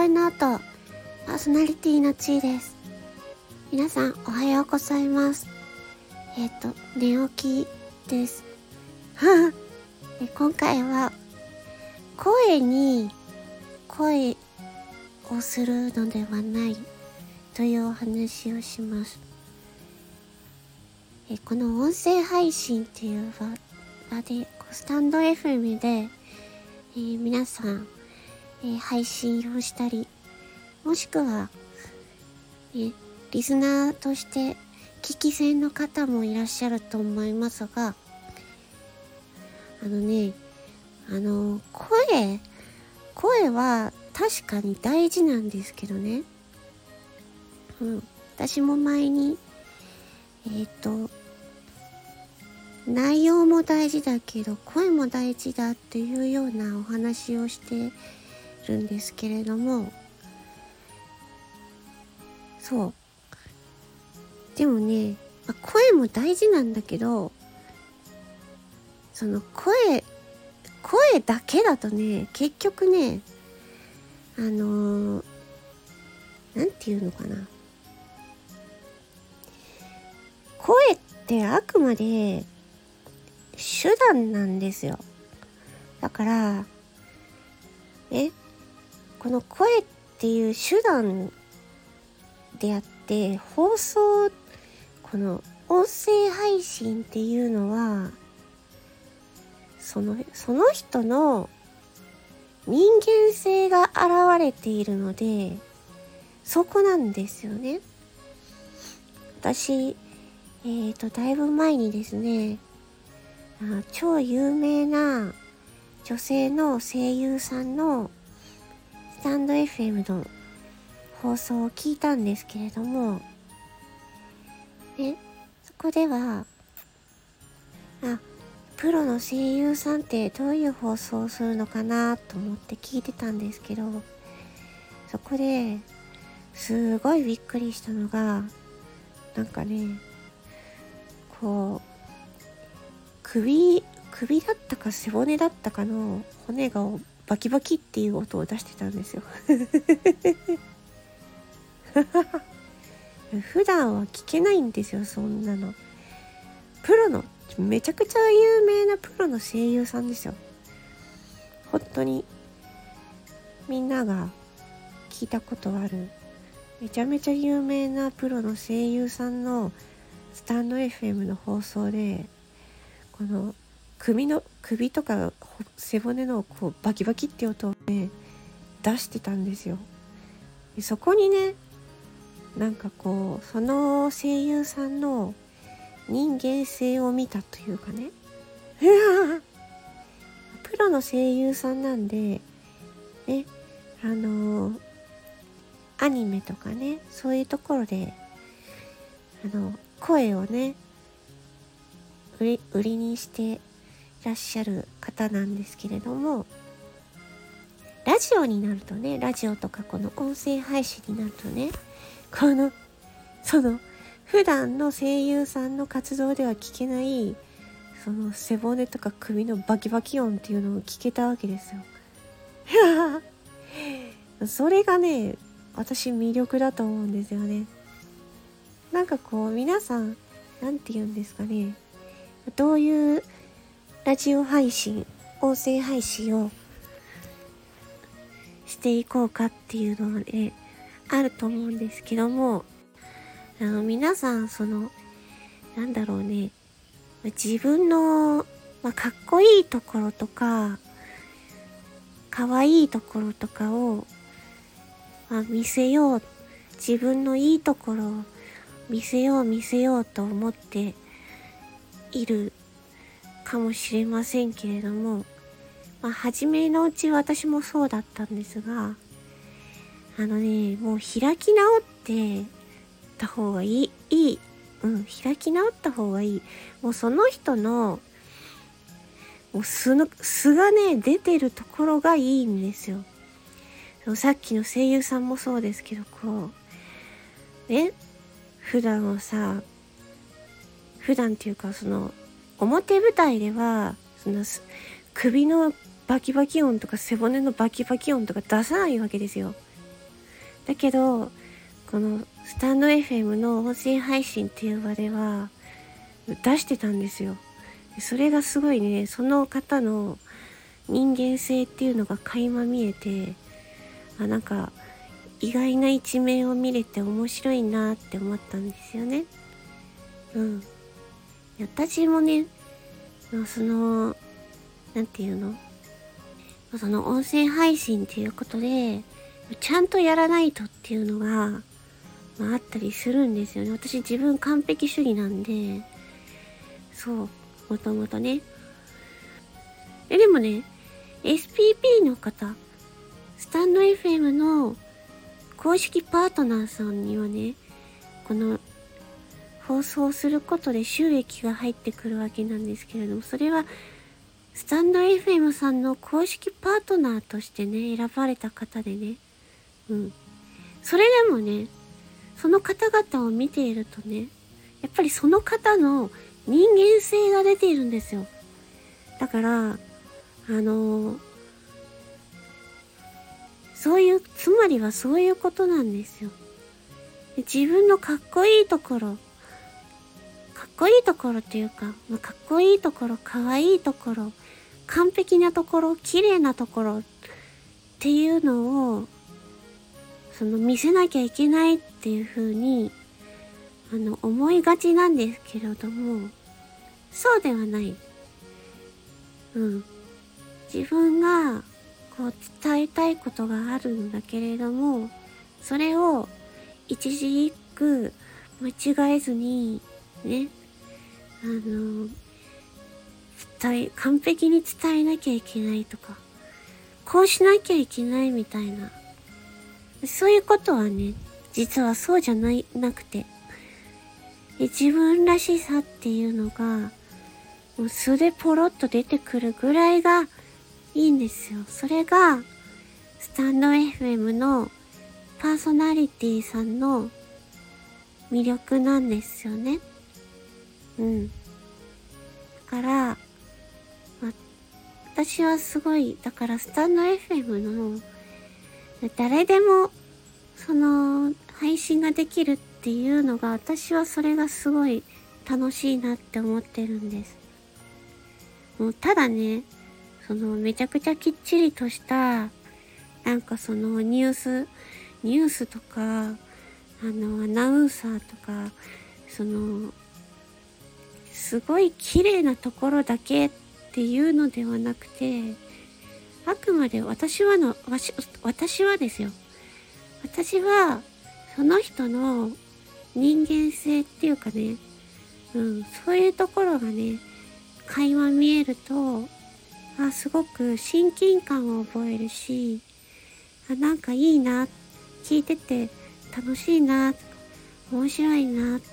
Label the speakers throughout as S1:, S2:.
S1: 声の後、パーソナリティのちーです。皆さん、おはようございます。えっ、ー、と、寝起きです。で今回は、声に声をするのではないというお話をします。えこの音声配信っていう場で、スタンド FM で、えー、皆さん、えー、配信をしたり、もしくは、えリスナーとして聞き戦の方もいらっしゃると思いますが、あのね、あの、声、声は確かに大事なんですけどね。うん。私も前に、えっ、ー、と、内容も大事だけど声も大事だっていうようなお話をしてるんですけれどもそう。でもね、声も大事なんだけどその声声だけだとね結局ねあの何、ー、て言うのかな。声ってあくまで手段なんですよ。だからえこの声っていう手段であって放送この音声配信っていうのはそのその人の人間性が現れているのでそこなんですよね。私えっ、ー、とだいぶ前にですね超有名な女性の声優さんのスタンド FM の放送を聞いたんですけれども、ね、そこでは、あ、プロの声優さんってどういう放送をするのかなと思って聞いてたんですけど、そこですごいびっくりしたのが、なんかね、こう、首首だったか背骨だったかの骨がバキバキっていう音を出してたんですよ。普段は聞けないんですよそんなの。プロのめちゃくちゃ有名なプロの声優さんですよ。本当にみんなが聞いたことあるめちゃめちゃ有名なプロの声優さんのスタンド FM の放送でこの首の首とか背骨のこうバキバキって音をね出してたんですよ。でそこにねなんかこうその声優さんの人間性を見たというかね プロの声優さんなんでねあのアニメとかねそういうところであの声をね売り売りにしてらっしゃる方なんですけれどもラジオになるとねラジオとかこの音声配信になるとねこのその普段の声優さんの活動では聞けないその背骨とか首のバキバキ音っていうのを聞けたわけですよ。それがね私魅力だと思うんですよね。なんかこう皆さん何て言うんですかねどういうラジオ配信、音声配信をしていこうかっていうので、ね、あると思うんですけども、あの、皆さん、その、なんだろうね、自分の、まあ、かっこいいところとか、可愛いところとかを、まあ、見せよう、自分のいいところを見せよう見せようと思っているかもしれませんけれども、まあ、初めのうち私もそうだったんですが、あのね、もう開き直ってた方がいい、いい。うん、開き直った方がいい。もうその人の、もう素の、素がね、出てるところがいいんですよ。さっきの声優さんもそうですけど、こう、ね、普段はさ、普段っていうかその表舞台ではその首のバキバキ音とか背骨のバキバキ音とか出さないわけですよだけど、このスタンド FM の音声配信っていう場では出してたんですよ。それがすごいね、その方の人間性っていうのが垣間見えて、あ、なんか意外な一面を見れて面白いなって思ったんですよね。うん。私もね、その、なんていうの？その音声配信っていうことで、ちゃんとやらないとっていうのが、まあ、あったりするんですよね。私自分完璧主義なんで、そう、もともとね。え、でもね、SPP の方、スタンド FM の公式パートナーさんにはね、この放送することで収益が入ってくるわけなんですけれども、それはスタンド FM さんの公式パートナーとしてね、選ばれた方でね、うん。それでもね、その方々を見ているとね、やっぱりその方の人間性が出ているんですよ。だから、あの、そういう、つまりはそういうことなんですよ。自分のかっこいいところ、こいいところっていうか、まあ、かっこいいところ、かわいいところ、完璧なところ、綺麗なところっていうのをその見せなきゃいけないっていう風にあの思いがちなんですけれどもそうではない。うん。自分がこう伝えたいことがあるんだけれどもそれを一字一句間違えずにねあの伝え完璧に伝えなきゃいけないとかこうしなきゃいけないみたいなそういうことはね、実はそうじゃない、なくて、自分らしさっていうのが、もう素でポロッと出てくるぐらいがいいんですよ。それが、スタンド FM のパーソナリティさんの魅力なんですよね。うん。だから、ま私はすごい、だからスタンド FM の誰でも、その、配信ができるっていうのが、私はそれがすごい楽しいなって思ってるんです。もう、ただね、その、めちゃくちゃきっちりとした、なんかその、ニュース、ニュースとか、あの、アナウンサーとか、その、すごい綺麗なところだけっていうのではなくて、あくまで私はの、私はですよ。私は、その人の人間性っていうかね、うん、そういうところがね、垣間見えると、あ、すごく親近感を覚えるし、あ、なんかいいな、聞いてて楽しいな、面白いな、って、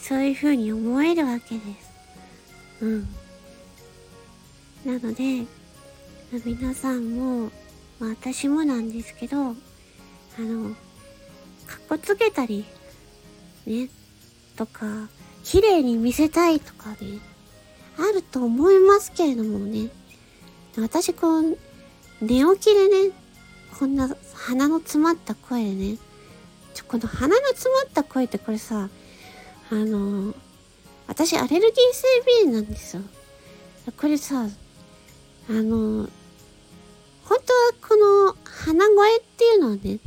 S1: そういう風に思えるわけです。うん。なので、皆さんも、まあ、私もなんですけど、あの、かっこつけたり、ね、とか、綺麗に見せたいとかね、あると思いますけれどもね、私こう、寝起きでね、こんな鼻の詰まった声でね、ちょ、この鼻の詰まった声ってこれさ、あの、私アレルギー性鼻炎なんですよ。これさ、あの、本当はこの鼻声っていうのはね、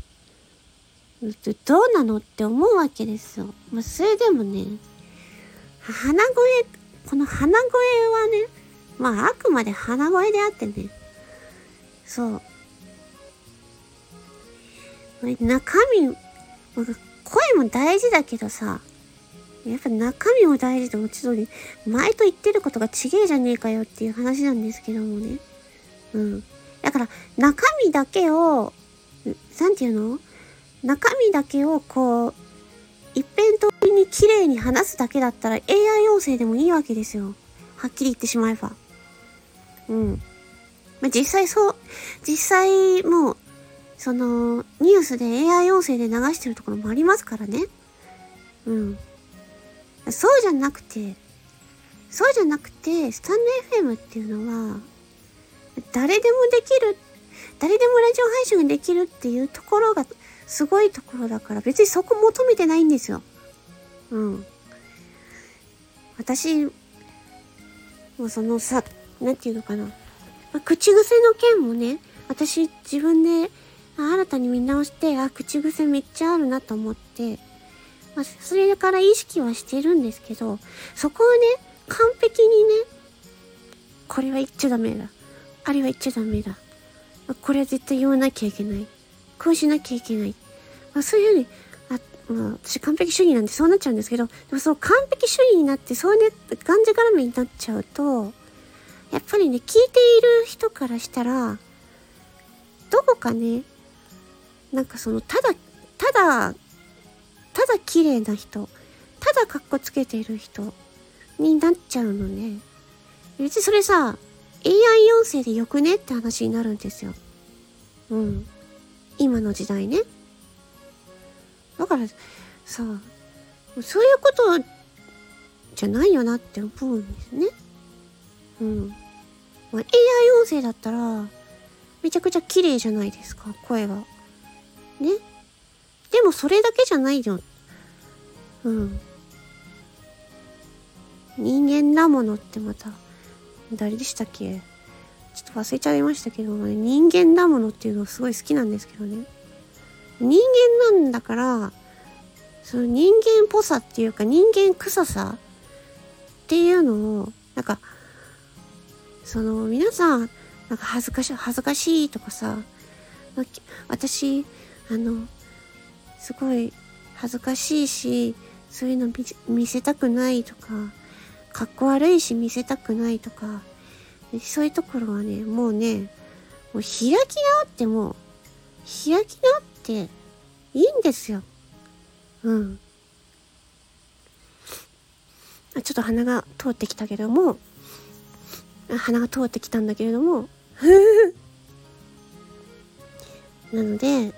S1: どうなのって思うわけですよ。まあ、それでもね、鼻声、この鼻声はね、まああくまで鼻声であってね、そう。中身、声も大事だけどさ、やっぱ中身も大事でもちろん、前と言ってることがちげえじゃねえかよっていう話なんですけどもね。うん。だから、中身だけを、なんていうの？中身だけをこう、一辺倒に綺麗に話すだけだったら AI 要請でもいいわけですよ。はっきり言ってしまえば。うん。まあ、実際そう、実際もう、その、ニュースで AI 音声で流してるところもありますからね。うん。そうじゃなくて、そうじゃなくて、スタンド FM っていうのは、誰でもできる。誰でもラジオ配信ができるっていうところがすごいところだから別にそこ求めてないんですよ。うん。私、もうそのさ、なんていうのかな。ま、口癖の件もね、私自分で新たに見直して、あ、口癖めっちゃあるなと思って、まあ、それから意識はしてるんですけど、そこをね、完璧にね、これは言っちゃダメだ。あれは言っちゃダメだ。これは絶対言わなきゃいけない。こうしなきゃいけない。まあ、そういうふうに、あ、まあ、私完璧主義なんでそうなっちゃうんですけど、でもその完璧主義になって、そうね、がんじがらめになっちゃうと、やっぱりね、聞いている人からしたら、どこかね、なんかその、ただ、ただ、ただ綺麗な人、ただ格好つけてる人になっちゃうのね。別にそれさ、AI 音声でよくねって話になるんですよ。うん。今の時代ね。だからさ、そういうことじゃないよなって思うんですね。うん。まあ、AI 音声だったら、めちゃくちゃ綺麗じゃないですか、声が。ね。でもそれだけじゃないよ。うん。人間なものってまた、誰でしたっけ？ちょっと忘れちゃいましたけど、人間だものっていうのすごい好きなんですけどね。人間なんだから、その人間っぽさっていうか人間臭さっていうのを、なんか、その皆さん、なんか恥ずかし、恥ずかしいとかさ、私、あの、すごい恥ずかしいし、そういうの見せたくないとか、かっこ悪いし見せたくないとか、そういうところはね、もうね、もう開き直っても、開き直っていいんですよ。うん。ちょっと鼻が通ってきたけども、鼻が通ってきたんだけれども、なので、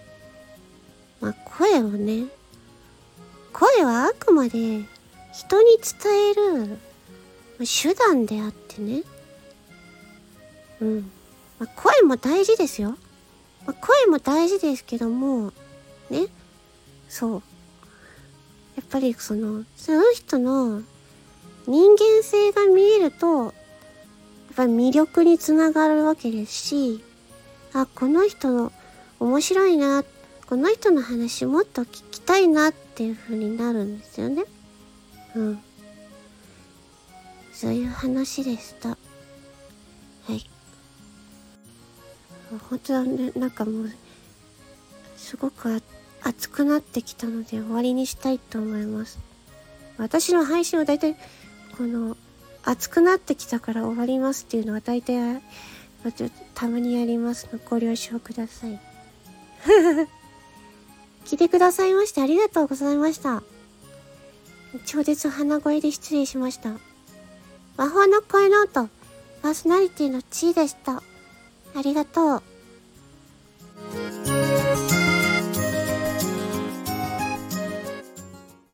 S1: まあ声をね、声はあくまで人に伝える手段であってね。うん。まあ、声も大事ですよ。まあ、声も大事ですけども、ね。そう。やっぱりその、その人の人間性が見えると、やっぱり魅力につながるわけですし、あ、この人の面白いな、この人の話もっと聞きたいなっていう風になるんですよね。うん。そういう話でした。はい。本当はね、なんかもう、すごく熱くなってきたので終わりにしたいと思います。私の配信は大体、この、熱くなってきたから終わりますっていうのは大体、たまにやりますのご了承ください。聞いてくださいましてありがとうございました。超絶鼻声で失礼しました。魔法の声ノート、パーソナリティの地位でした。ありがとう。